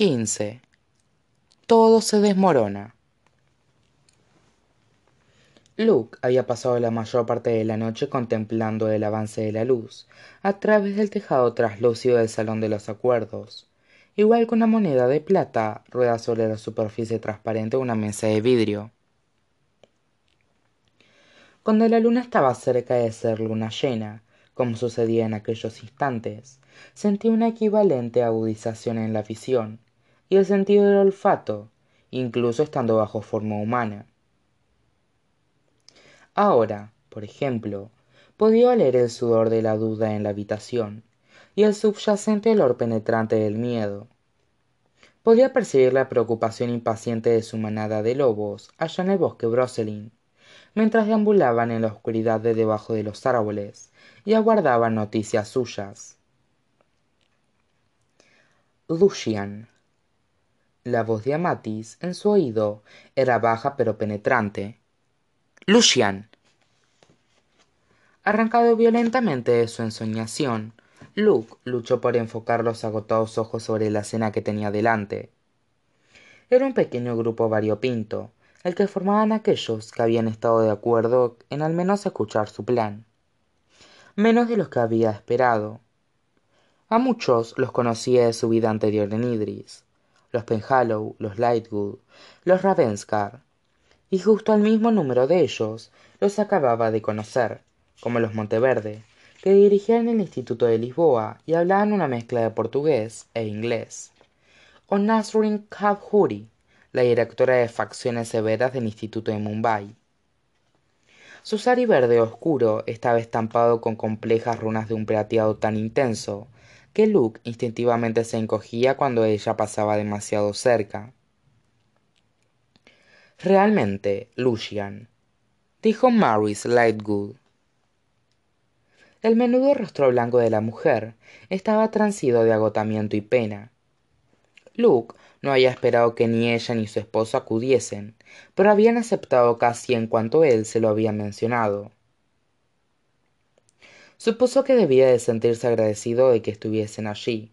15. Todo se desmorona. Luke había pasado la mayor parte de la noche contemplando el avance de la luz a través del tejado traslúcido del salón de los acuerdos, igual que una moneda de plata rueda sobre la superficie transparente de una mesa de vidrio. Cuando la luna estaba cerca de ser luna llena, como sucedía en aquellos instantes, sentí una equivalente agudización en la visión y el sentido del olfato, incluso estando bajo forma humana. Ahora, por ejemplo, podía oler el sudor de la duda en la habitación y el subyacente olor penetrante del miedo. Podía percibir la preocupación impaciente de su manada de lobos allá en el bosque Broselin, mientras deambulaban en la oscuridad de debajo de los árboles y aguardaban noticias suyas. Lucian. La voz de Amatis en su oído era baja pero penetrante. Lucian. Arrancado violentamente de su ensoñación, Luke luchó por enfocar los agotados ojos sobre la escena que tenía delante. Era un pequeño grupo variopinto, el que formaban aquellos que habían estado de acuerdo en al menos escuchar su plan. Menos de los que había esperado. A muchos los conocía de su vida anterior en Idris, los Penhallow, los Lightwood, los Ravenscar, y justo al mismo número de ellos los acababa de conocer, como los Monteverde, que dirigían el Instituto de Lisboa y hablaban una mezcla de portugués e inglés, o Nasrin Kabhuri, la directora de facciones severas del Instituto de Mumbai. Su sari verde oscuro estaba estampado con complejas runas de un plateado tan intenso que Luke instintivamente se encogía cuando ella pasaba demasiado cerca. Realmente, Lucian, dijo Maurice Lightwood. El menudo rostro blanco de la mujer estaba transido de agotamiento y pena. Luke no había esperado que ni ella ni su esposo acudiesen, pero habían aceptado casi en cuanto él se lo había mencionado. Supuso que debía de sentirse agradecido de que estuviesen allí,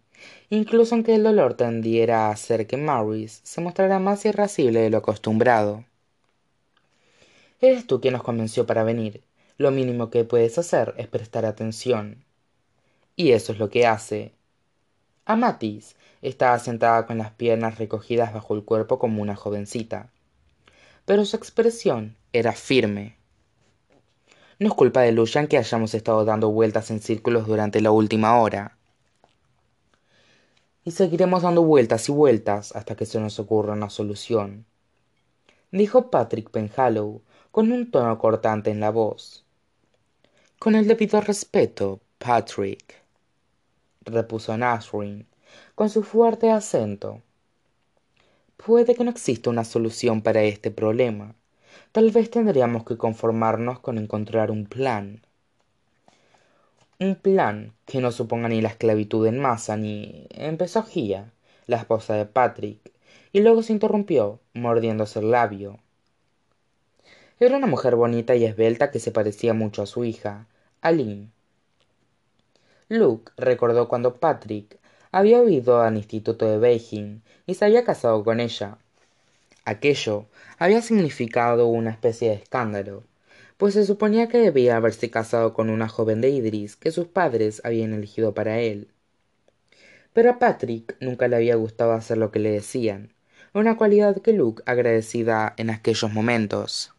incluso aunque el dolor tendiera a hacer que Maurice se mostrara más irascible de lo acostumbrado. Eres tú quien nos convenció para venir. Lo mínimo que puedes hacer es prestar atención. Y eso es lo que hace. Amatis estaba sentada con las piernas recogidas bajo el cuerpo como una jovencita. Pero su expresión era firme. No es culpa de Lucian que hayamos estado dando vueltas en círculos durante la última hora. Y seguiremos dando vueltas y vueltas hasta que se nos ocurra una solución. Dijo Patrick Penhallow con un tono cortante en la voz. Con el debido respeto, Patrick, repuso Nasrin, con su fuerte acento. Puede que no exista una solución para este problema. Tal vez tendríamos que conformarnos con encontrar un plan. Un plan que no suponga ni la esclavitud en masa ni. empezó Gia, la esposa de Patrick, y luego se interrumpió, mordiéndose el labio. Era una mujer bonita y esbelta que se parecía mucho a su hija, Aline. Luke recordó cuando Patrick había ido al instituto de Beijing y se había casado con ella. Aquello había significado una especie de escándalo, pues se suponía que debía haberse casado con una joven de Idris que sus padres habían elegido para él. Pero a Patrick nunca le había gustado hacer lo que le decían, una cualidad que Luke agradecida en aquellos momentos.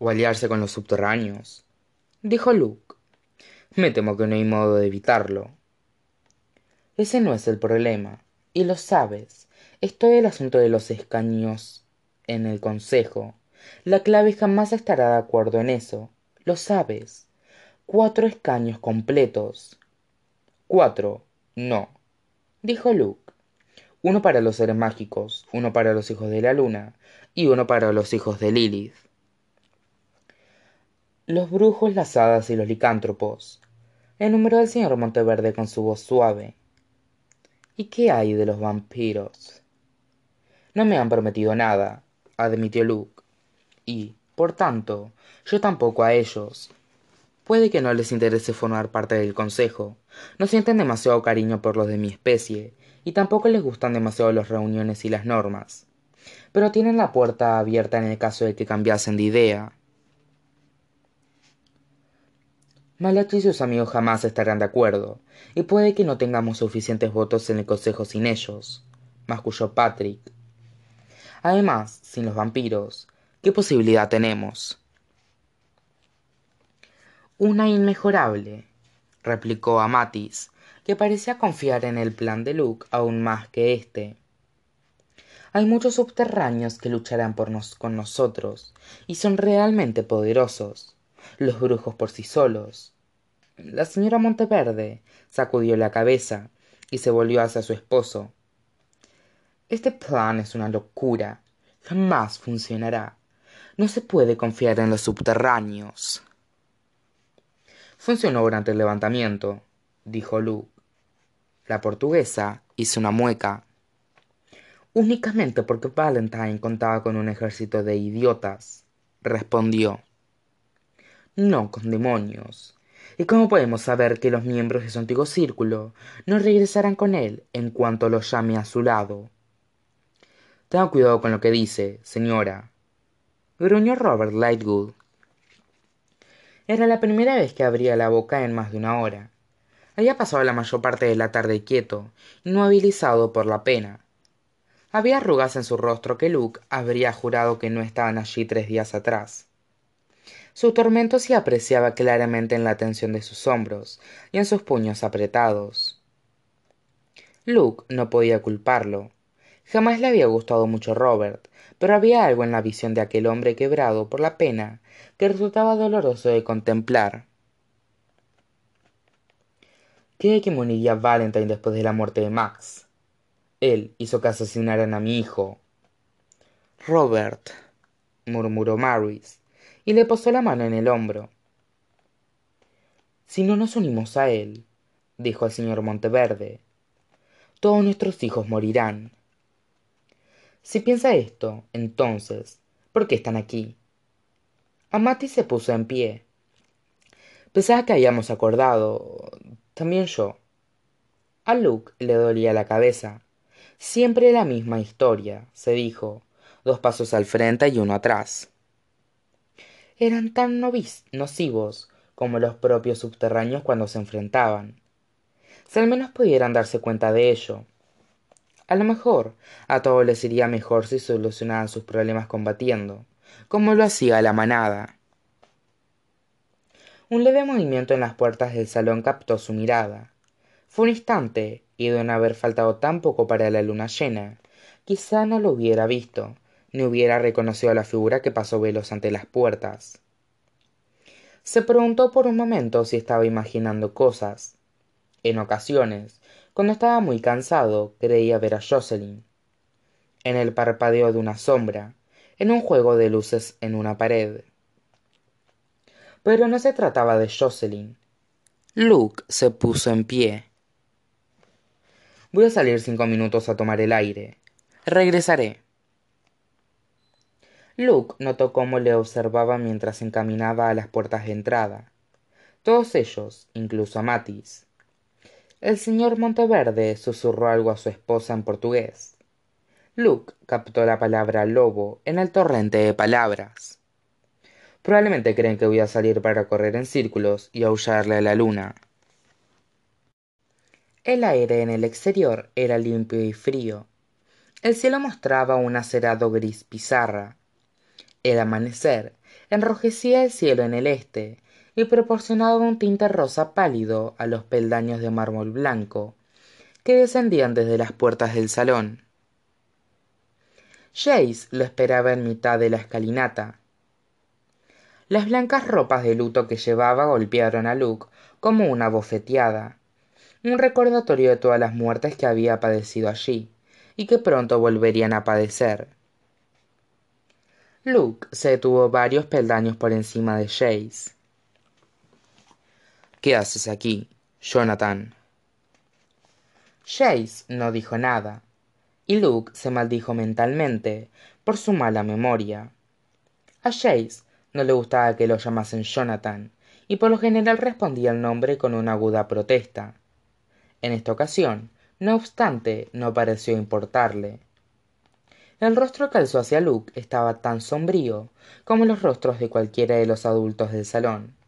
O aliarse con los subterráneos, dijo Luke. Me temo que no hay modo de evitarlo. Ese no es el problema, y lo sabes. Es todo el asunto de los escaños en el consejo. La clave jamás estará de acuerdo en eso. Lo sabes. Cuatro escaños completos. Cuatro. No. Dijo Luke. Uno para los seres mágicos, uno para los hijos de la luna y uno para los hijos de Lilith. Los brujos, las hadas y los licántropos. Enumeró el señor Monteverde con su voz suave. ¿Y qué hay de los vampiros? No me han prometido nada, admitió Luke. Y, por tanto, yo tampoco a ellos. Puede que no les interese formar parte del consejo, no sienten demasiado cariño por los de mi especie, y tampoco les gustan demasiado las reuniones y las normas. Pero tienen la puerta abierta en el caso de que cambiasen de idea. Malachi y sus amigos jamás estarán de acuerdo, y puede que no tengamos suficientes votos en el consejo sin ellos, masculló Patrick. Además, sin los vampiros, ¿qué posibilidad tenemos? Una inmejorable, replicó Amatis, que parecía confiar en el plan de Luke aún más que éste. Hay muchos subterráneos que lucharán por nos con nosotros, y son realmente poderosos, los brujos por sí solos. La señora Monteverde sacudió la cabeza y se volvió hacia su esposo. Este plan es una locura. Jamás funcionará. No se puede confiar en los subterráneos. Funcionó durante el levantamiento, dijo Luke. La portuguesa hizo una mueca. Únicamente porque Valentine contaba con un ejército de idiotas, respondió. No con demonios. ¿Y cómo podemos saber que los miembros de su antiguo círculo no regresarán con él en cuanto los llame a su lado? Tenga cuidado con lo que dice, señora. Gruñó Robert Lightwood. Era la primera vez que abría la boca en más de una hora. Había pasado la mayor parte de la tarde quieto, inmovilizado por la pena. Había arrugas en su rostro que Luke habría jurado que no estaban allí tres días atrás. Su tormento se apreciaba claramente en la tensión de sus hombros y en sus puños apretados. Luke no podía culparlo. Jamás le había gustado mucho Robert, pero había algo en la visión de aquel hombre quebrado por la pena que resultaba doloroso de contemplar. ¿Qué que moriría Valentine después de la muerte de Max? Él hizo que asesinaran a mi hijo. Robert, murmuró Maris, y le posó la mano en el hombro. Si no nos unimos a él, dijo el señor Monteverde, todos nuestros hijos morirán. Si piensa esto, entonces, ¿por qué están aquí? Amati se puso en pie. Pensaba que habíamos acordado. También yo. A Luke le dolía la cabeza. Siempre la misma historia, se dijo, dos pasos al frente y uno atrás. Eran tan nocivos como los propios subterráneos cuando se enfrentaban. Si al menos pudieran darse cuenta de ello. A lo mejor a todos les iría mejor si solucionaran sus problemas combatiendo como lo hacía la manada. Un leve movimiento en las puertas del salón captó su mirada. Fue un instante, y de no haber faltado tan poco para la luna llena, quizá no lo hubiera visto, ni hubiera reconocido a la figura que pasó velos ante las puertas. Se preguntó por un momento si estaba imaginando cosas. En ocasiones, cuando estaba muy cansado, creía ver a Jocelyn. En el parpadeo de una sombra, en un juego de luces en una pared. Pero no se trataba de Jocelyn. Luke se puso en pie. Voy a salir cinco minutos a tomar el aire. Regresaré. Luke notó cómo le observaba mientras encaminaba a las puertas de entrada. Todos ellos, incluso a Matis. El señor Monteverde susurró algo a su esposa en portugués. Luke captó la palabra lobo en el torrente de palabras. Probablemente creen que voy a salir para correr en círculos y aullarle a la luna. El aire en el exterior era limpio y frío. El cielo mostraba un acerado gris pizarra. El amanecer enrojecía el cielo en el este y proporcionaba un tinte rosa pálido a los peldaños de mármol blanco que descendían desde las puertas del salón. Jace lo esperaba en mitad de la escalinata. Las blancas ropas de luto que llevaba golpearon a Luke como una bofeteada, un recordatorio de todas las muertes que había padecido allí y que pronto volverían a padecer. Luke se detuvo varios peldaños por encima de Jace. ¿Qué haces aquí, Jonathan? Jace no dijo nada, y Luke se maldijo mentalmente por su mala memoria. A Jace no le gustaba que lo llamasen Jonathan, y por lo general respondía el nombre con una aguda protesta, En esta ocasión, no obstante, no pareció importarle. El rostro que alzó hacia Luke estaba tan sombrío como los rostros de cualquiera de los adultos del salón.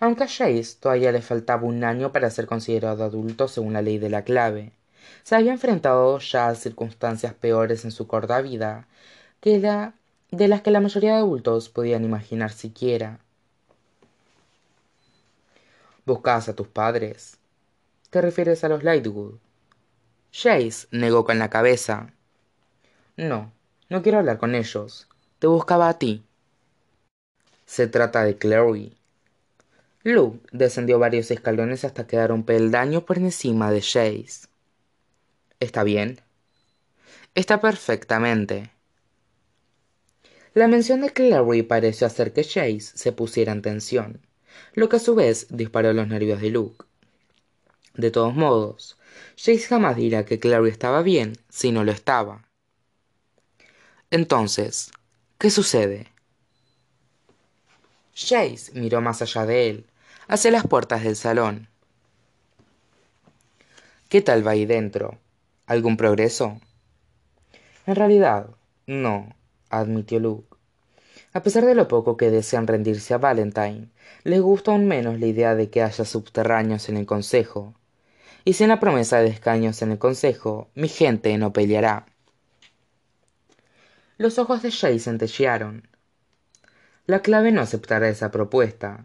Aunque a Jace todavía le faltaba un año para ser considerado adulto según la ley de la clave, se había enfrentado ya a circunstancias peores en su corta vida que la de las que la mayoría de adultos podían imaginar siquiera. ¿Buscabas a tus padres? ¿Te refieres a los Lightwood? Jace negó con la cabeza. No, no quiero hablar con ellos. Te buscaba a ti. Se trata de Clary. Luke descendió varios escalones hasta quedar un peldaño por encima de Jace. ¿Está bien? Está perfectamente. La mención de Clary pareció hacer que Jace se pusiera en tensión, lo que a su vez disparó los nervios de Luke. De todos modos, Jace jamás dirá que Clary estaba bien si no lo estaba. Entonces, ¿qué sucede? Jace miró más allá de él, hacia las puertas del salón. ¿Qué tal va ahí dentro? ¿Algún progreso? En realidad, no, admitió Luke. A pesar de lo poco que desean rendirse a Valentine, les gusta aún menos la idea de que haya subterráneos en el consejo. Y sin la promesa de escaños en el consejo, mi gente no peleará. Los ojos de Jay centellearon. La clave no aceptará esa propuesta.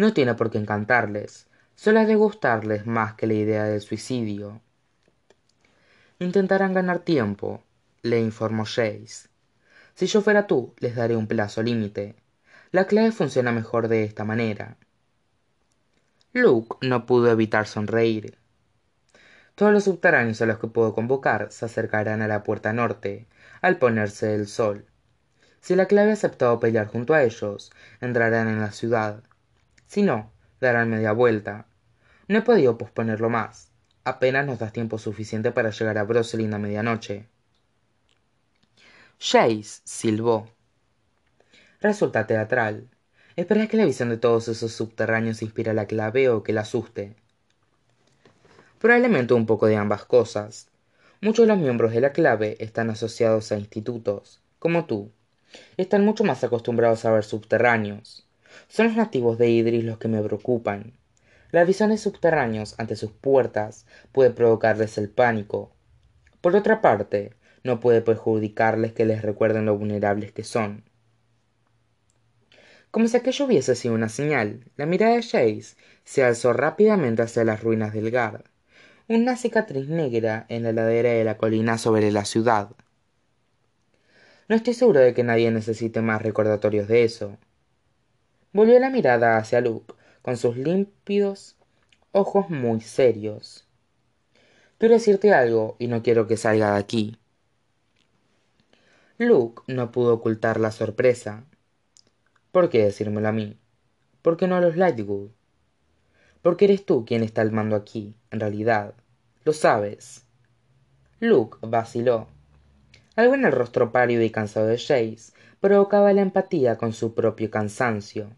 No tiene por qué encantarles, solo ha de gustarles más que la idea del suicidio. Intentarán ganar tiempo, le informó Jace. Si yo fuera tú, les daré un plazo límite. La clave funciona mejor de esta manera. Luke no pudo evitar sonreír. Todos los subterráneos a los que puedo convocar se acercarán a la puerta norte, al ponerse el sol. Si la clave ha aceptado pelear junto a ellos, entrarán en la ciudad. Si no, darán media vuelta. No he podido posponerlo más. Apenas nos das tiempo suficiente para llegar a Broselin a medianoche. Jace silbó. Resulta teatral. Espera que la visión de todos esos subterráneos inspire la clave o que la asuste. Probablemente un poco de ambas cosas. Muchos de los miembros de la clave están asociados a institutos, como tú. Están mucho más acostumbrados a ver subterráneos. Son los nativos de Idris los que me preocupan. La visión de subterráneos ante sus puertas puede provocarles el pánico. Por otra parte, no puede perjudicarles que les recuerden lo vulnerables que son. Como si aquello hubiese sido una señal, la mirada de Jace se alzó rápidamente hacia las ruinas del Gard, una cicatriz negra en la ladera de la colina sobre la ciudad. No estoy seguro de que nadie necesite más recordatorios de eso. Volvió la mirada hacia Luke, con sus límpidos ojos muy serios. Quiero decirte algo y no quiero que salga de aquí. Luke no pudo ocultar la sorpresa. ¿Por qué decírmelo a mí? ¿Por qué no a los Lightwood? Porque eres tú quien está al mando aquí, en realidad. Lo sabes. Luke vaciló. Algo en el rostro pálido y cansado de Jace provocaba la empatía con su propio cansancio.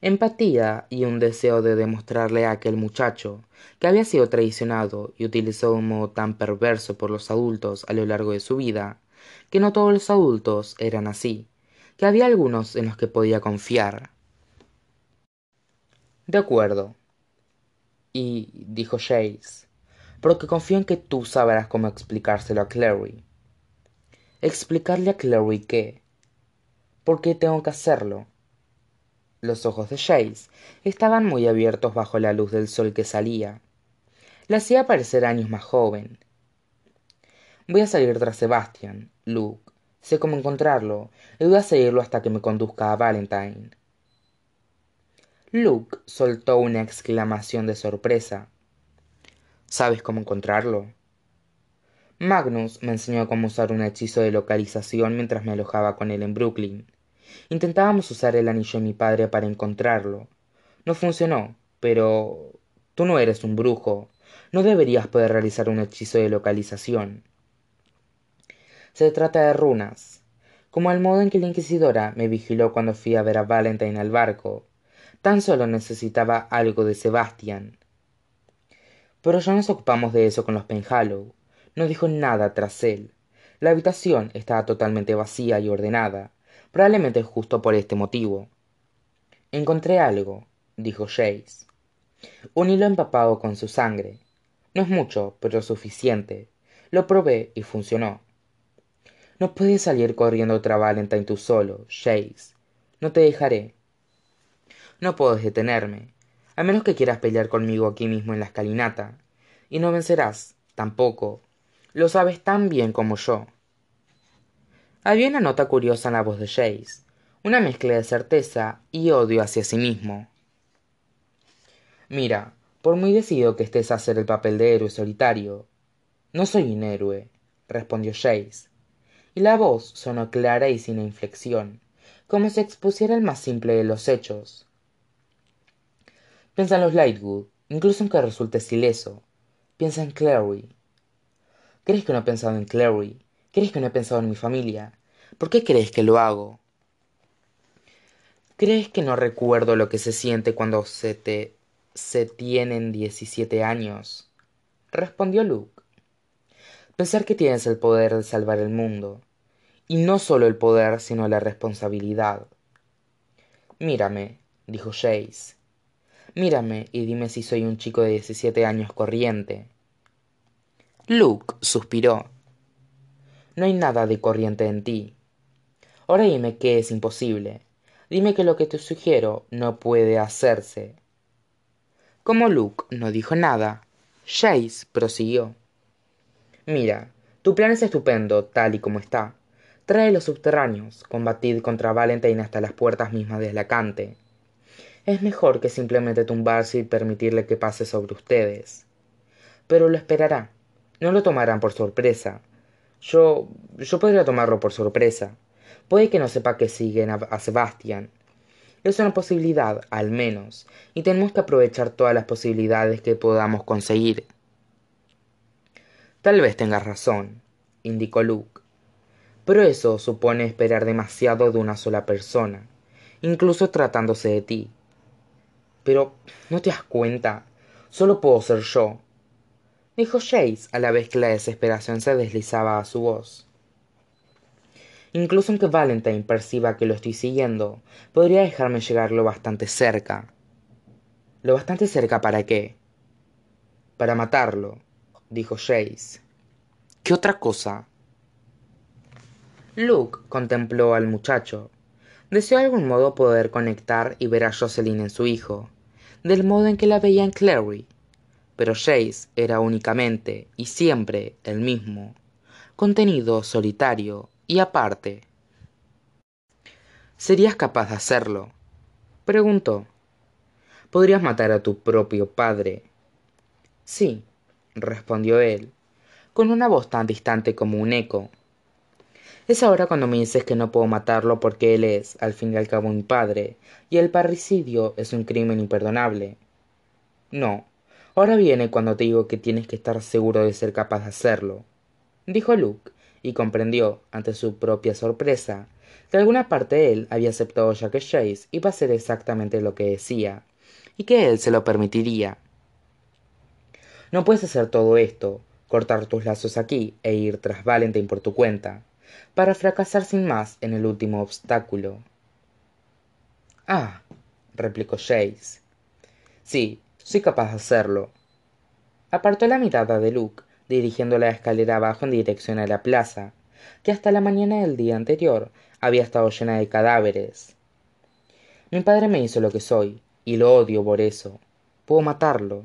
Empatía y un deseo de demostrarle a aquel muchacho que había sido traicionado y utilizado de un modo tan perverso por los adultos a lo largo de su vida que no todos los adultos eran así, que había algunos en los que podía confiar. De acuerdo. Y dijo Jace, porque confío en que tú sabrás cómo explicárselo a Clary. ¿Explicarle a Clary qué? ¿Por qué tengo que hacerlo? Los ojos de Jace estaban muy abiertos bajo la luz del sol que salía. Le hacía parecer años más joven, Voy a salir tras Sebastian, Luke. Sé cómo encontrarlo, y voy a seguirlo hasta que me conduzca a Valentine. Luke soltó una exclamación de sorpresa. ¿Sabes cómo encontrarlo? Magnus me enseñó cómo usar un hechizo de localización mientras me alojaba con él en Brooklyn. Intentábamos usar el anillo de mi padre para encontrarlo. No funcionó, pero tú no eres un brujo. No deberías poder realizar un hechizo de localización. Se trata de runas, como el modo en que la inquisidora me vigiló cuando fui a ver a Valentine al barco. Tan solo necesitaba algo de Sebastian. pero ya nos ocupamos de eso con los penhallow no dijo nada tras él. La habitación estaba totalmente vacía y ordenada probablemente justo por este motivo. Encontré algo dijo Chase. un hilo empapado con su sangre. No es mucho pero suficiente. Lo probé y funcionó. No puedes salir corriendo otra valentine tú solo Chase. no te dejaré. No puedo detenerme a menos que quieras pelear conmigo aquí mismo en la escalinata. Y no vencerás tampoco lo sabes tan bien como yo. Había una nota curiosa en la voz de Chase, una mezcla de certeza y odio hacia sí mismo. Mira por muy decidido que estés a hacer el papel de héroe solitario no soy un héroe respondió Chase, y la voz sonó clara y sin inflexión como si expusiera el más simple de los hechos. Piensa en los lightwood incluso aunque resultes ileso piensa en clary crees que no he pensado en clary crees que no he pensado en mi familia por qué crees que lo hago crees que no recuerdo lo que se siente cuando se te se tienen diecisiete años respondió luke. Pensar que tienes el poder de salvar el mundo. Y no sólo el poder sino la responsabilidad. Mírame dijo Chase mírame y dime si soy un chico de diecisiete años corriente luke suspiró. No hay nada de corriente en ti. Ahora dime que es imposible. Dime que lo que te sugiero no puede hacerse. Como luke no dijo nada Chase prosiguió. Mira tu plan es estupendo tal y como está. Trae los subterráneos combatid contra valentine hasta las puertas mismas de Lacante. es mejor que simplemente tumbarse y permitirle que pase sobre ustedes. Pero lo esperará no lo tomarán por sorpresa. Yo yo podría tomarlo por sorpresa. Puede que no sepa que siguen a, sebastián. Es una posibilidad al menos y tenemos que aprovechar todas las posibilidades que podamos conseguir. Tal vez tengas razón indicó luke. Pero eso supone esperar demasiado de una sola persona incluso tratándose de ti. Pero no te das cuenta solo puedo ser yo dijo Chase a la vez que la desesperación se deslizaba a su voz incluso aunque valentine perciba que lo estoy siguiendo podría dejarme llegar lo bastante cerca lo bastante cerca para qué para matarlo dijo Chase. ¿Qué otra cosa? Luke contempló al muchacho. Deseó de algún modo poder conectar y ver a Jocelyn en su hijo, del modo en que la veía en Clary. Pero Chase era únicamente y siempre el mismo, contenido solitario y aparte. ¿Serías capaz de hacerlo? preguntó. ¿Podrías matar a tu propio padre? Sí, respondió él, con una voz tan distante como un eco. Es ahora cuando me dices que no puedo matarlo porque él es, al fin y al cabo, mi padre, y el parricidio es un crimen imperdonable. No, ahora viene cuando te digo que tienes que estar seguro de ser capaz de hacerlo, dijo Luke, y comprendió, ante su propia sorpresa, que alguna parte él había aceptado ya que Chase iba a hacer exactamente lo que decía, y que él se lo permitiría. No puedes hacer todo esto, cortar tus lazos aquí e ir tras Valentine por tu cuenta, para fracasar sin más en el último obstáculo. Ah, replicó Chase. Sí, soy capaz de hacerlo. Apartó la mirada de Luke, dirigiendo la escalera abajo en dirección a la plaza, que hasta la mañana del día anterior había estado llena de cadáveres. Mi padre me hizo lo que soy, y lo odio por eso. Puedo matarlo.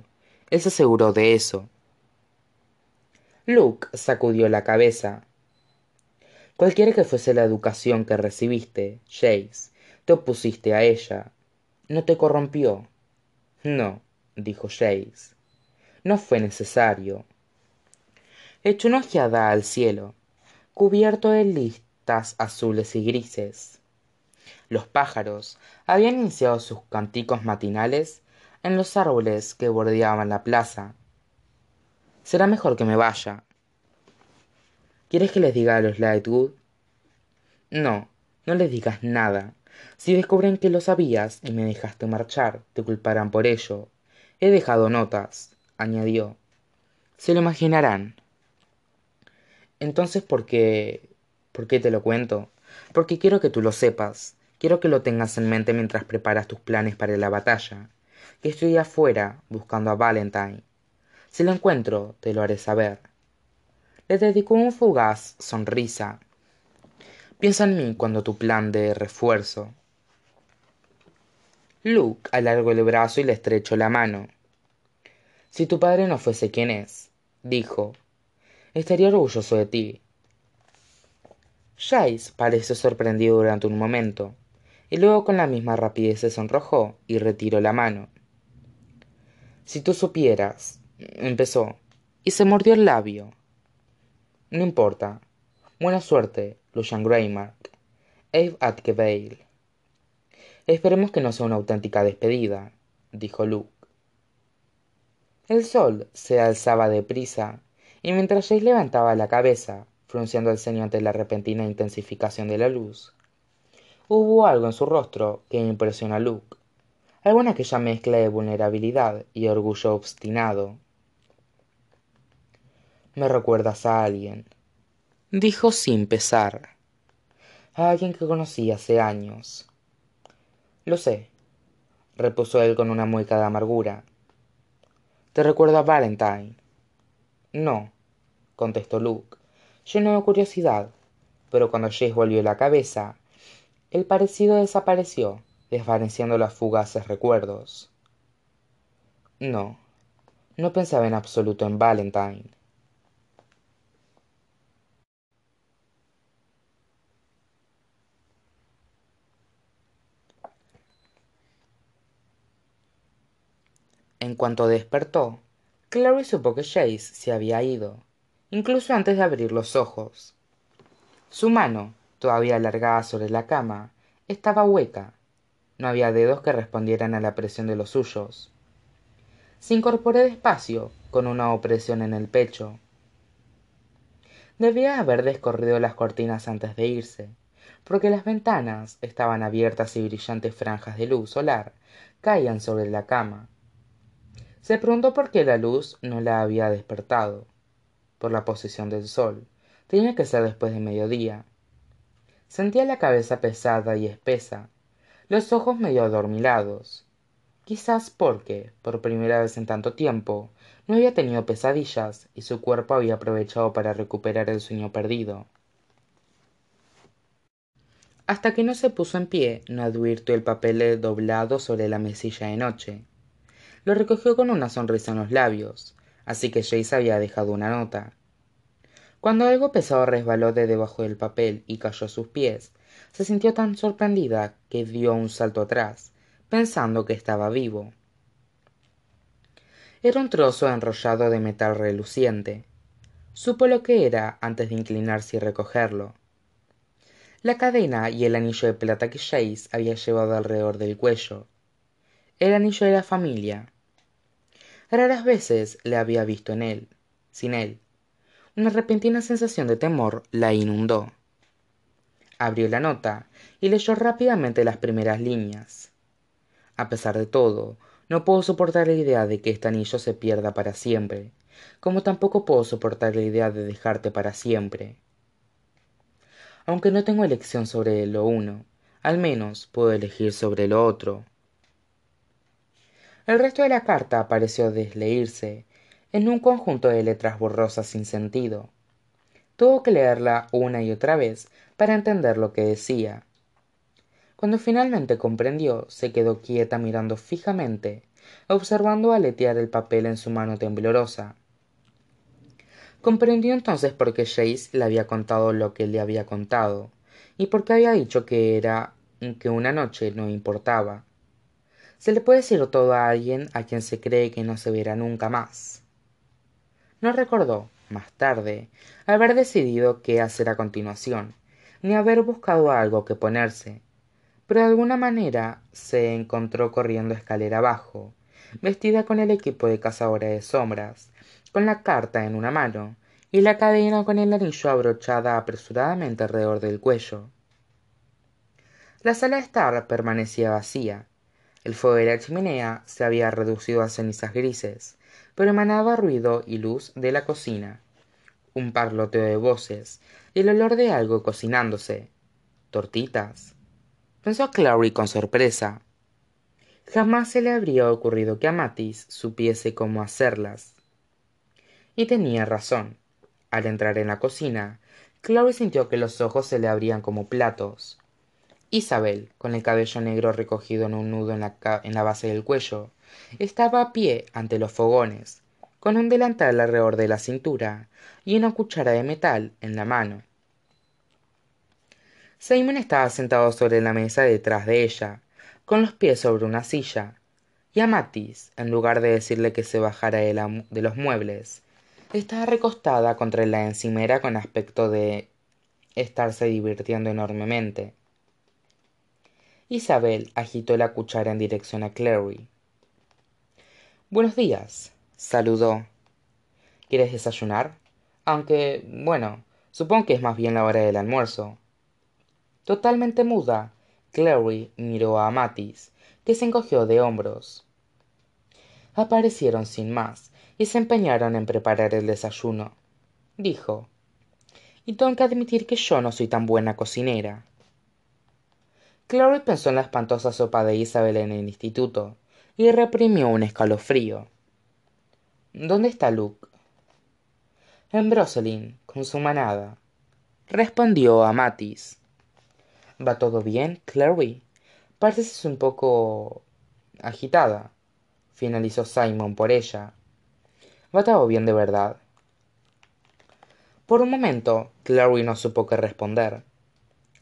Él se aseguró de eso. Luke sacudió la cabeza. Cualquiera que fuese la educación que recibiste, Chase, te opusiste a ella. ¿No te corrompió? No, dijo Chase. No fue necesario. Echó una ojeada al cielo, cubierto de listas azules y grises. Los pájaros habían iniciado sus canticos matinales en los árboles que bordeaban la plaza será mejor que me vaya quieres que les diga a los lightwood no no les digas nada si descubren que lo sabías y me dejaste marchar te culparán por ello he dejado notas añadió Se lo imaginarán. Entonces, ¿por qué? ¿Por qué te lo cuento? Porque quiero que tú lo sepas. Quiero que lo tengas en mente mientras preparas tus planes para la batalla. Que estoy afuera buscando a Valentine. Si lo encuentro, te lo haré saber. Le dedicó un fugaz sonrisa. Piensa en mí cuando tu plan de refuerzo. Luke alargó el brazo y le estrechó la mano. Si tu padre no fuese quien es, dijo, estaría orgulloso de ti. Jace pareció sorprendido durante un momento, y luego con la misma rapidez se sonrojó y retiró la mano. Si tú supieras, empezó, y se mordió el labio. No importa. Buena suerte, Lucian Greymark. Abe Atkebail. Esperemos que no sea una auténtica despedida, dijo Luke. El sol se alzaba deprisa, y mientras Jace levantaba la cabeza, frunciendo el ceño ante la repentina intensificación de la luz, hubo algo en su rostro que impresionó a Luke, alguna aquella mezcla de vulnerabilidad y orgullo obstinado. Me recuerdas a alguien, dijo sin pesar. A alguien que conocí hace años. Lo sé, repuso él con una mueca de amargura, te recuerdo a Valentine. No, contestó Luke, lleno de curiosidad, pero cuando Jace volvió la cabeza, el parecido desapareció, desvaneciendo los fugaces recuerdos. No, no pensaba en absoluto en Valentine. En cuanto despertó, Clary supo que Jace se había ido, incluso antes de abrir los ojos. Su mano, todavía alargada sobre la cama, estaba hueca. No había dedos que respondieran a la presión de los suyos. Se incorporó despacio, con una opresión en el pecho. Debía haber descorrido las cortinas antes de irse, porque las ventanas estaban abiertas y brillantes franjas de luz solar caían sobre la cama se preguntó por qué la luz no la había despertado. Por la posición del sol. Tenía que ser después de mediodía. Sentía la cabeza pesada y espesa, los ojos medio adormilados. Quizás porque, por primera vez en tanto tiempo, no había tenido pesadillas y su cuerpo había aprovechado para recuperar el sueño perdido. Hasta que no se puso en pie, no advirtió el papel doblado sobre la mesilla de noche lo recogió con una sonrisa en los labios, así que Jace había dejado una nota. Cuando algo pesado resbaló de debajo del papel y cayó a sus pies, se sintió tan sorprendida que dio un salto atrás, pensando que estaba vivo. Era un trozo enrollado de metal reluciente. Supo lo que era antes de inclinarse y recogerlo. La cadena y el anillo de plata que Jace había llevado alrededor del cuello. El anillo de la familia. Raras veces le había visto en él, sin él. Una repentina sensación de temor la inundó. Abrió la nota y leyó rápidamente las primeras líneas. A pesar de todo, no puedo soportar la idea de que este anillo se pierda para siempre, como tampoco puedo soportar la idea de dejarte para siempre. Aunque no tengo elección sobre lo uno, al menos puedo elegir sobre lo otro. El resto de la carta pareció desleírse en un conjunto de letras borrosas sin sentido. Tuvo que leerla una y otra vez para entender lo que decía. Cuando finalmente comprendió, se quedó quieta mirando fijamente, observando aletear el papel en su mano temblorosa. Comprendió entonces por qué Jace le había contado lo que le había contado, y por qué había dicho que era que una noche no importaba se le puede decir todo a alguien a quien se cree que no se verá nunca más. No recordó, más tarde, haber decidido qué hacer a continuación, ni haber buscado algo que ponerse, pero de alguna manera se encontró corriendo escalera abajo, vestida con el equipo de cazadora de sombras, con la carta en una mano y la cadena con el anillo abrochada apresuradamente alrededor del cuello. La sala de estar permanecía vacía, el fuego de la chimenea se había reducido a cenizas grises, pero emanaba ruido y luz de la cocina un parloteo de voces y el olor de algo cocinándose tortitas. Pensó clary con sorpresa. Jamás se le habría ocurrido que Amatis supiese cómo hacerlas. Y tenía razón. Al entrar en la cocina clary sintió que los ojos se le abrían como platos isabel con el cabello negro recogido en un nudo en la, base del cuello estaba a pie ante los fogones con un delantal alrededor de la cintura y una cuchara de metal en la mano. Simon estaba sentado sobre la mesa detrás de ella con los pies sobre una silla y Amatis, en lugar de decirle que se bajara de los muebles estaba recostada contra la encimera con aspecto de estarse divirtiendo enormemente isabel agitó la cuchara en dirección a clary. Buenos días saludó. Quieres desayunar aunque bueno supongo que es más bien la hora del almuerzo totalmente muda clary miró a matis que se encogió de hombros. Aparecieron sin más y se empeñaron en preparar el desayuno dijo. Y tengo que admitir que yo no soy tan buena cocinera clary pensó en la espantosa sopa de isabel en el instituto y reprimió un escalofrío. Dónde está luke en Broselin, con su manada respondió a matis va todo bien clary pareces un poco agitada finalizó simon por ella. Va todo bien de verdad por un momento clary no supo qué responder.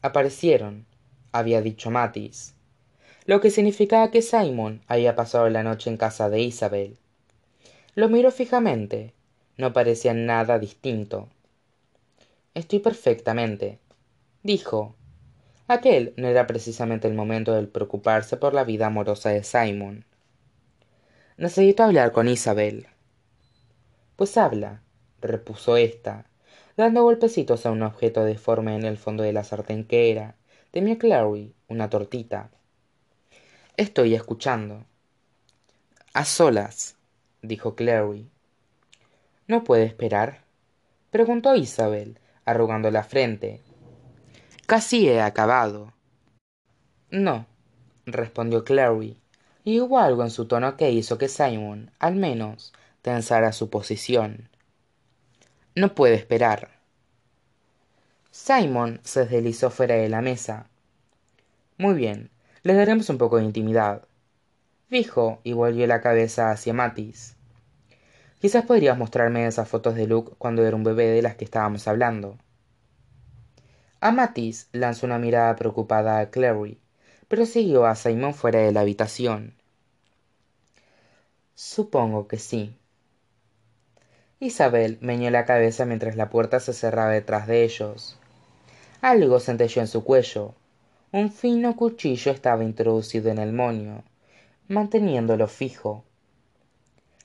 Aparecieron había dicho matis lo que significaba que simon había pasado la noche en casa de isabel. Lo miró fijamente no parecía nada distinto. Estoy perfectamente dijo. Aquel no era precisamente el momento de preocuparse por la vida amorosa de simon. Necesito hablar con isabel pues habla repuso ésta dando golpecitos a un objeto deforme en el fondo de la sartén que era temía clary una tortita. Estoy escuchando. A solas dijo clary. No puede esperar preguntó isabel arrugando la frente. Casi he acabado. No respondió clary y hubo algo en su tono que hizo que simon al menos tensara su posición. No puede esperar simon se deslizó fuera de la mesa. Muy bien le daremos un poco de intimidad. Dijo y volvió la cabeza hacia matis quizás podrías mostrarme esas fotos de luke cuando era un bebé de las que estábamos hablando. A matis lanzó una mirada preocupada a clary pero siguió a simon fuera de la habitación. Supongo que sí. Isabel meñó la cabeza mientras la puerta se cerraba detrás de ellos algo centelleó en su cuello. Un fino cuchillo estaba introducido en el moño manteniéndolo fijo.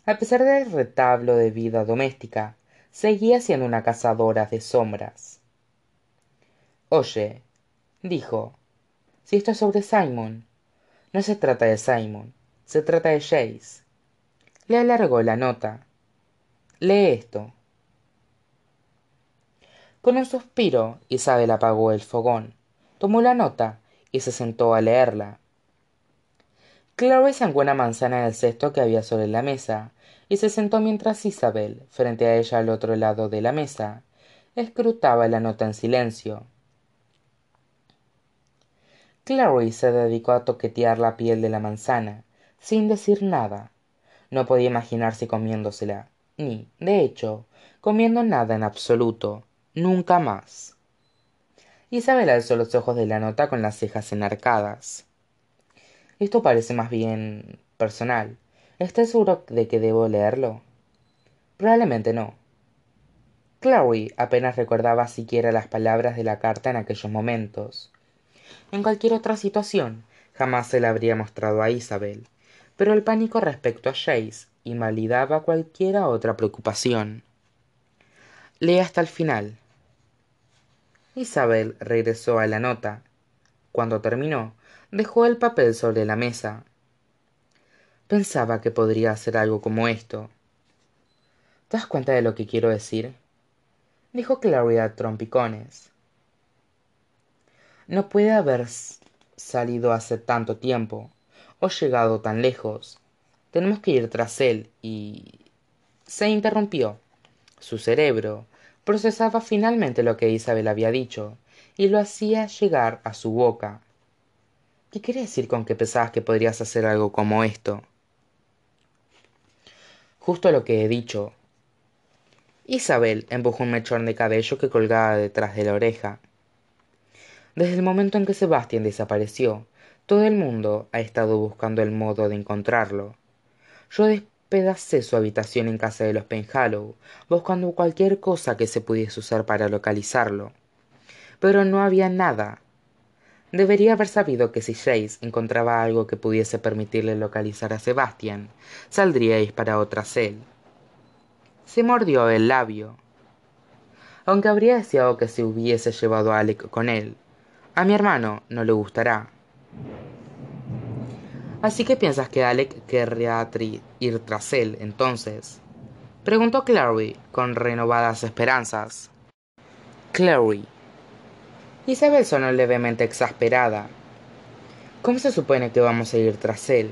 A pesar del retablo de vida doméstica seguía siendo una cazadora de sombras. Oye dijo si esto es sobre simon. No se trata de simon se trata de Jace. le alargó la nota. Lee esto con un suspiro isabel apagó el fogón tomó la nota y se sentó a leerla. Clary sacó una manzana del cesto que había sobre la mesa y se sentó mientras isabel frente a ella al otro lado de la mesa escrutaba la nota en silencio. Clary se dedicó a toquetear la piel de la manzana sin decir nada. No podía imaginarse comiéndosela ni de hecho comiendo nada en absoluto nunca más. Isabel alzó los ojos de la nota con las cejas enarcadas. Esto parece más bien personal. Estás seguro de que debo leerlo probablemente no. Clary apenas recordaba siquiera las palabras de la carta en aquellos momentos. En cualquier otra situación jamás se la habría mostrado a isabel. Pero el pánico respecto a Jace invalidaba cualquiera otra preocupación. Lee hasta el final isabel regresó a la nota cuando terminó dejó el papel sobre la mesa pensaba que podría hacer algo como esto ¿Te das cuenta de lo que quiero decir? Dijo Clary a trompicones. No puede haber salido hace tanto tiempo o llegado tan lejos. Tenemos que ir tras él y... Se interrumpió. Su cerebro procesaba finalmente lo que Isabel había dicho y lo hacía llegar a su boca. ¿Qué quiere decir con que pensabas que podrías hacer algo como esto? Justo lo que he dicho. Isabel empujó un mechón de cabello que colgaba detrás de la oreja. Desde el momento en que Sebastián desapareció, todo el mundo ha estado buscando el modo de encontrarlo. Yo su habitación en casa de los Penhallow, buscando cualquier cosa que se pudiese usar para localizarlo. Pero no había nada. Debería haber sabido que si Jace encontraba algo que pudiese permitirle localizar a Sebastián, saldríais para otra cel. Se mordió el labio. Aunque habría deseado que se hubiese llevado a Alec con él, a mi hermano no le gustará. Así que piensas que Alec querría ir tras él, entonces. Preguntó Clary con renovadas esperanzas. Clary, Isabel sonó levemente exasperada. ¿Cómo se supone que vamos a ir tras él?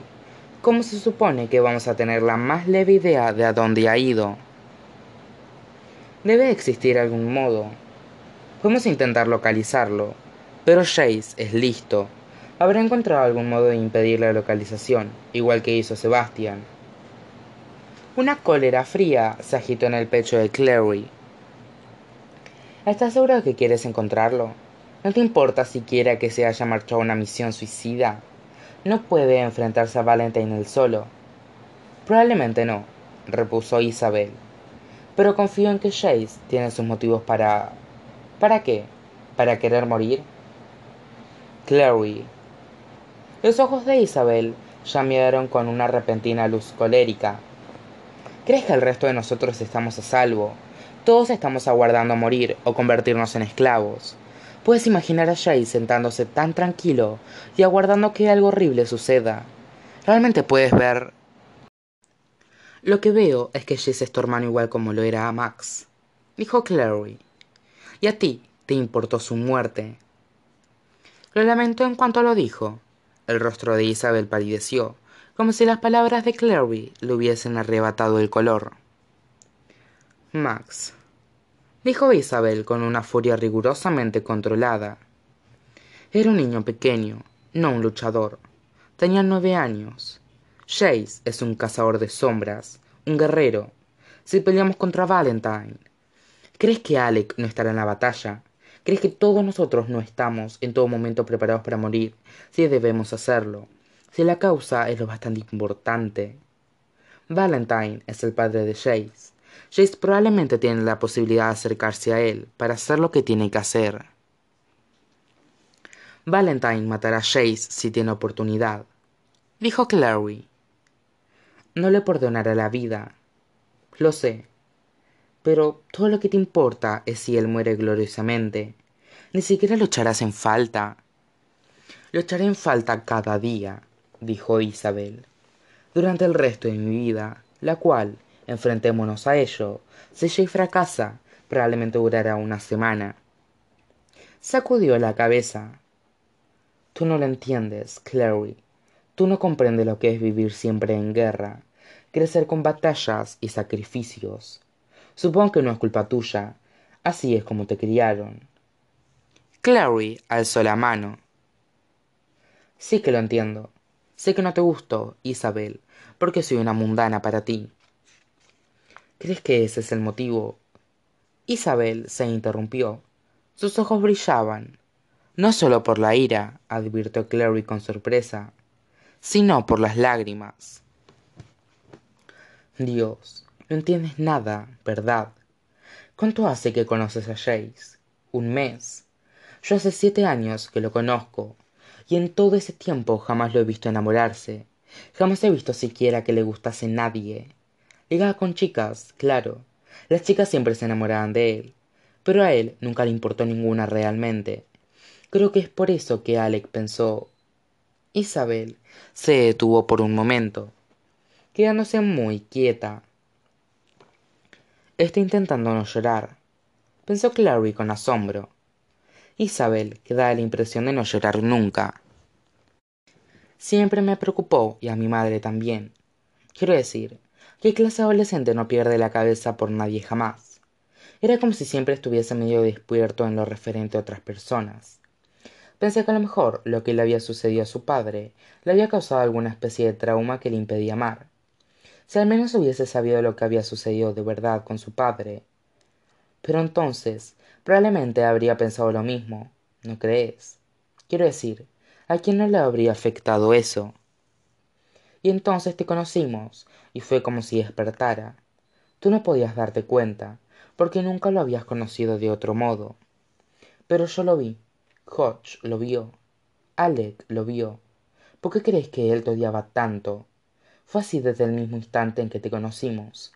¿Cómo se supone que vamos a tener la más leve idea de a dónde ha ido? Debe existir algún modo. Podemos intentar localizarlo, pero Jace es listo. Habrá encontrado algún modo de impedir la localización, igual que hizo Sebastian. Una cólera fría se agitó en el pecho de Clary. ¿Estás seguro de que quieres encontrarlo? ¿No te importa siquiera que se haya marchado a una misión suicida? No puede enfrentarse a Valentine él solo. Probablemente no, repuso Isabel. Pero confío en que Chase tiene sus motivos para... ¿Para qué? ¿Para querer morir? Clary. Los ojos de Isabel llamearon con una repentina luz colérica. ¿Crees que el resto de nosotros estamos a salvo? Todos estamos aguardando morir o convertirnos en esclavos. Puedes imaginar a Jay sentándose tan tranquilo y aguardando que algo horrible suceda. Realmente puedes ver... Lo que veo es que Jace es tu hermano igual como lo era a Max, dijo Clary. Y a ti te importó su muerte. Lo lamentó en cuanto lo dijo. El rostro de Isabel palideció, como si las palabras de Clary le hubiesen arrebatado el color. Max, dijo Isabel con una furia rigurosamente controlada. Era un niño pequeño, no un luchador. Tenía nueve años. Jace es un cazador de sombras, un guerrero. Si peleamos contra Valentine, ¿crees que Alec no estará en la batalla? ¿Crees que todos nosotros no estamos en todo momento preparados para morir si debemos hacerlo? Si la causa es lo bastante importante. Valentine es el padre de Jace Jace probablemente tiene la posibilidad de acercarse a él para hacer lo que tiene que hacer. Valentine matará a Jace si tiene oportunidad, dijo Clary. No le perdonará la vida. Lo sé. Pero todo lo que te importa es si él muere gloriosamente. Ni siquiera lo echarás en falta. Lo echaré en falta cada día, dijo Isabel, durante el resto de mi vida, la cual enfrentémonos a ello. Si Jay fracasa, probablemente durará una semana. Sacudió la cabeza. Tú no lo entiendes, Clary. Tú no comprendes lo que es vivir siempre en guerra, crecer con batallas y sacrificios. Supongo que no es culpa tuya. Así es como te criaron. Clary alzó la mano. Sí que lo entiendo. Sé que no te gustó, Isabel, porque soy una mundana para ti. ¿Crees que ese es el motivo? Isabel se interrumpió. Sus ojos brillaban. No solo por la ira, advirtió Clary con sorpresa, sino por las lágrimas. Dios, no entiendes nada, ¿verdad? ¿Cuánto hace que conoces a Jace? Un mes. Yo hace siete años que lo conozco, y en todo ese tiempo jamás lo he visto enamorarse. Jamás he visto siquiera que le gustase nadie. Ligaba con chicas, claro. Las chicas siempre se enamoraban de él, pero a él nunca le importó ninguna realmente. Creo que es por eso que Alec pensó. Isabel se detuvo por un momento, quedándose muy quieta. Está intentando no llorar, pensó Clary con asombro. Isabel, que da la impresión de no llorar nunca. Siempre me preocupó, y a mi madre también. Quiero decir, ¿qué clase adolescente no pierde la cabeza por nadie jamás? Era como si siempre estuviese medio despierto en lo referente a otras personas. Pensé que a lo mejor lo que le había sucedido a su padre le había causado alguna especie de trauma que le impedía amar. Si al menos hubiese sabido lo que había sucedido de verdad con su padre. Pero entonces, probablemente habría pensado lo mismo, ¿no crees? Quiero decir, ¿a quién no le habría afectado eso? Y entonces te conocimos, y fue como si despertara. Tú no podías darte cuenta, porque nunca lo habías conocido de otro modo. Pero yo lo vi, Hodge lo vio, Alec lo vio. ¿Por qué crees que él te odiaba tanto? Fue así desde el mismo instante en que te conocimos.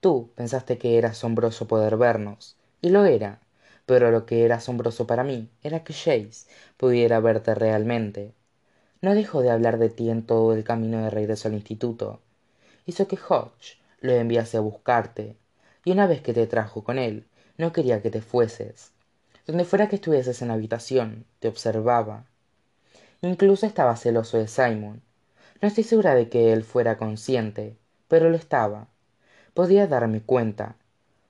Tú pensaste que era asombroso poder vernos, y lo era, pero lo que era asombroso para mí era que Chase pudiera verte realmente. No dejó de hablar de ti en todo el camino de regreso al instituto. Hizo que Hodge lo enviase a buscarte, y una vez que te trajo con él, no quería que te fueses. Donde fuera que estuvieses en la habitación, te observaba. Incluso estaba celoso de Simon. No estoy segura de que él fuera consciente, pero lo estaba. Podía darme cuenta.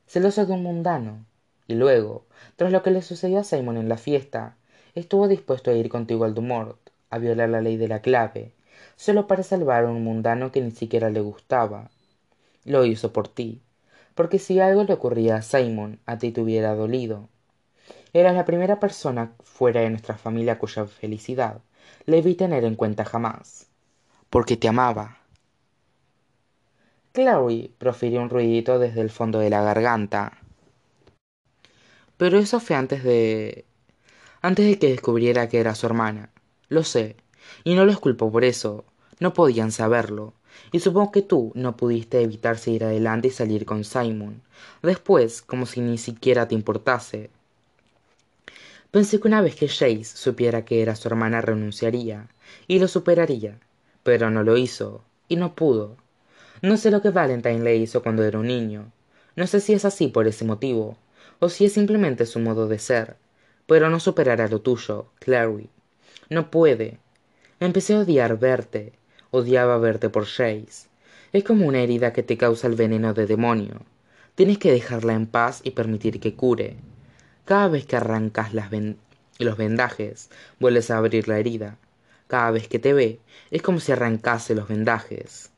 Celoso de un mundano. Y luego, tras lo que le sucedió a Simon en la fiesta, estuvo dispuesto a ir contigo al Dumort, a violar la ley de la clave, solo para salvar a un mundano que ni siquiera le gustaba. Lo hizo por ti, porque si algo le ocurría a Simon, a ti te hubiera dolido. Eras la primera persona fuera de nuestra familia cuya felicidad le vi tener en cuenta jamás, porque te amaba. Clary profirió un ruidito desde el fondo de la garganta. Pero eso fue antes de... antes de que descubriera que era su hermana. Lo sé, y no los culpo por eso. No podían saberlo. Y supongo que tú no pudiste evitar seguir adelante y salir con Simon. Después, como si ni siquiera te importase. Pensé que una vez que Chase supiera que era su hermana renunciaría y lo superaría, pero no lo hizo y no pudo. No sé lo que Valentine le hizo cuando era un niño. No sé si es así por ese motivo, o si es simplemente su modo de ser, pero no superará lo tuyo, Clary. No puede. Empecé a odiar verte. Odiaba verte por Chase. Es como una herida que te causa el veneno de demonio. Tienes que dejarla en paz y permitir que cure. Cada vez que arrancas los vendajes, vuelves a abrir la herida. Cada vez que te ve, es como si arrancase los vendajes.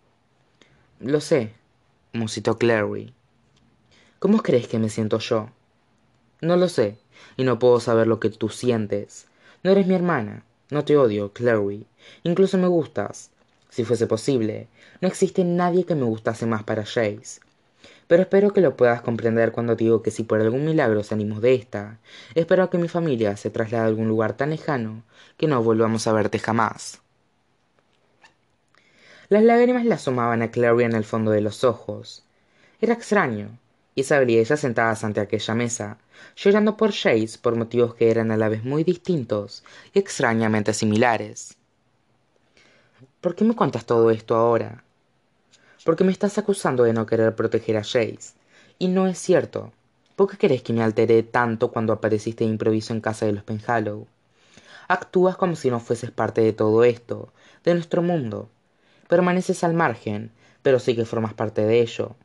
Lo sé, musitó Clary. ¿Cómo crees que me siento yo? No lo sé, y no puedo saber lo que tú sientes. No eres mi hermana. No te odio, Clary. Incluso me gustas. Si fuese posible, no existe nadie que me gustase más para Chase. Pero espero que lo puedas comprender cuando digo que si por algún milagro salimos de esta, espero que mi familia se traslade a algún lugar tan lejano que no volvamos a verte jamás. Las lágrimas le asomaban a Clary en el fondo de los ojos. Era extraño. Isabel y ella sentadas ante aquella mesa, llorando por Chase por motivos que eran a la vez muy distintos y extrañamente similares. ¿Por qué me cuentas todo esto ahora? Porque me estás acusando de no querer proteger a Chase. Y no es cierto. ¿Por qué crees que me alteré tanto cuando apareciste de improviso en casa de los Penhallow? Actúas como si no fueses parte de todo esto, de nuestro mundo. Permaneces al margen, pero sí que formas parte de ello.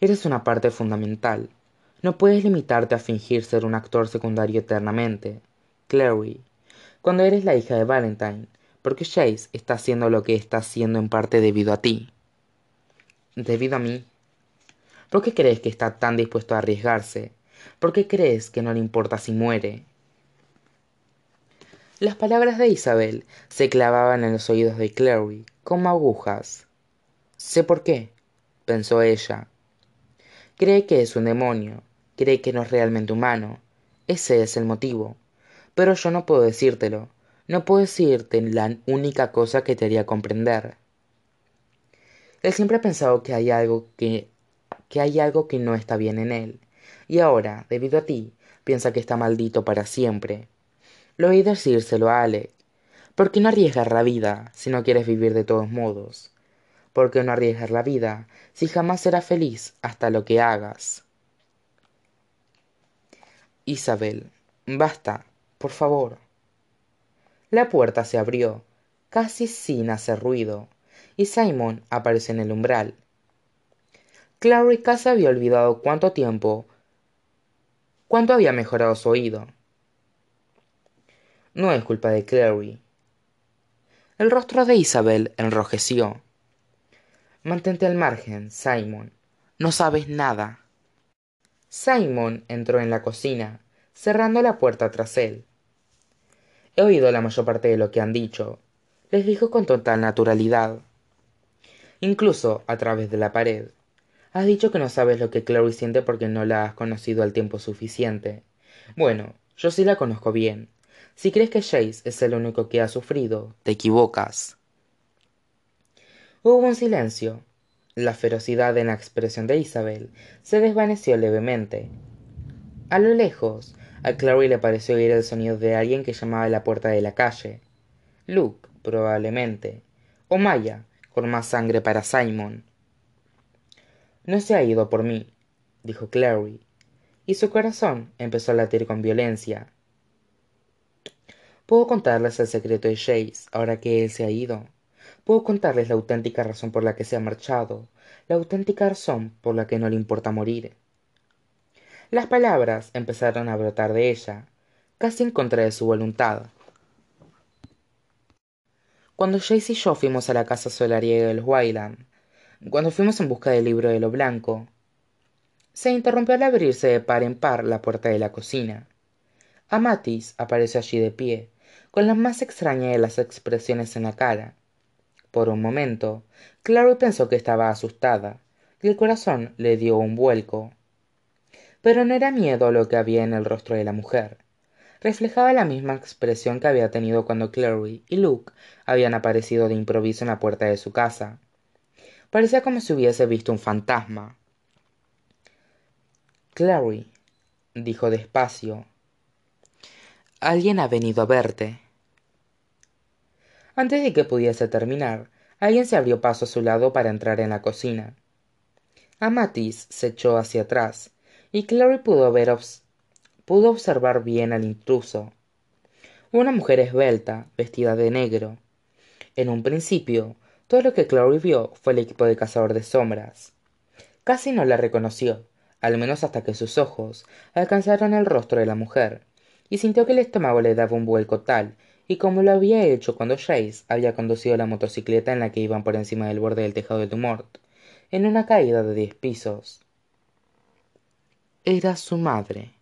Eres una parte fundamental. No puedes limitarte a fingir ser un actor secundario eternamente. Clary, cuando eres la hija de Valentine, porque Chase está haciendo lo que está haciendo en parte debido a ti. ¿Debido a mí? ¿Por qué crees que está tan dispuesto a arriesgarse? ¿Por qué crees que no le importa si muere? Las palabras de Isabel se clavaban en los oídos de Clary como agujas. Sé por qué, pensó ella. Cree que es un demonio, cree que no es realmente humano. Ese es el motivo. Pero yo no puedo decírtelo. No puedo decirte la única cosa que te haría comprender. Él siempre ha pensado que hay algo que, que hay algo que no está bien en él. Y ahora, debido a ti, piensa que está maldito para siempre. Lo oí decírselo a Alec. ¿Por qué no arriesgar la vida si no quieres vivir de todos modos? ¿por qué no arriesgar la vida si jamás serás feliz hasta lo que hagas? Isabel, basta, por favor. La puerta se abrió, casi sin hacer ruido, y Simon apareció en el umbral. Clary casi había olvidado cuánto tiempo, cuánto había mejorado su oído. No es culpa de Clary. El rostro de Isabel enrojeció. Mantente al margen, Simon. No sabes nada. Simon entró en la cocina, cerrando la puerta tras él. He oído la mayor parte de lo que han dicho, les dijo con total naturalidad. Incluso a través de la pared. Has dicho que no sabes lo que Clary siente porque no la has conocido al tiempo suficiente. Bueno, yo sí la conozco bien. Si crees que Jace es el único que ha sufrido, te equivocas. Hubo un silencio. La ferocidad en la expresión de Isabel se desvaneció levemente. A lo lejos, a Clary le pareció oír el sonido de alguien que llamaba a la puerta de la calle. Luke, probablemente. O Maya, con más sangre para Simon. No se ha ido por mí, dijo Clary, y su corazón empezó a latir con violencia. Puedo contarles el secreto de Jace ahora que él se ha ido. Puedo contarles la auténtica razón por la que se ha marchado, la auténtica razón por la que no le importa morir. Las palabras empezaron a brotar de ella, casi en contra de su voluntad. Cuando Jace y yo fuimos a la casa solariega de los Wyland, cuando fuimos en busca del libro de lo blanco, se interrumpió al abrirse de par en par la puerta de la cocina. Amatis apareció allí de pie, con la más extraña de las expresiones en la cara. Por un momento, Clary pensó que estaba asustada, y el corazón le dio un vuelco. Pero no era miedo lo que había en el rostro de la mujer. Reflejaba la misma expresión que había tenido cuando Clary y Luke habían aparecido de improviso en la puerta de su casa. Parecía como si hubiese visto un fantasma. Clary, dijo despacio, alguien ha venido a verte. Antes de que pudiese terminar, alguien se abrió paso a su lado para entrar en la cocina. Amatis se echó hacia atrás, y Clary pudo, ver pudo observar bien al intruso. Una mujer esbelta, vestida de negro. En un principio, todo lo que Clary vio fue el equipo de cazador de sombras. Casi no la reconoció, al menos hasta que sus ojos alcanzaron el rostro de la mujer, y sintió que el estómago le daba un vuelco tal y como lo había hecho cuando Jace había conducido la motocicleta en la que iban por encima del borde del tejado de Dumort, en una caída de diez pisos. Era su madre.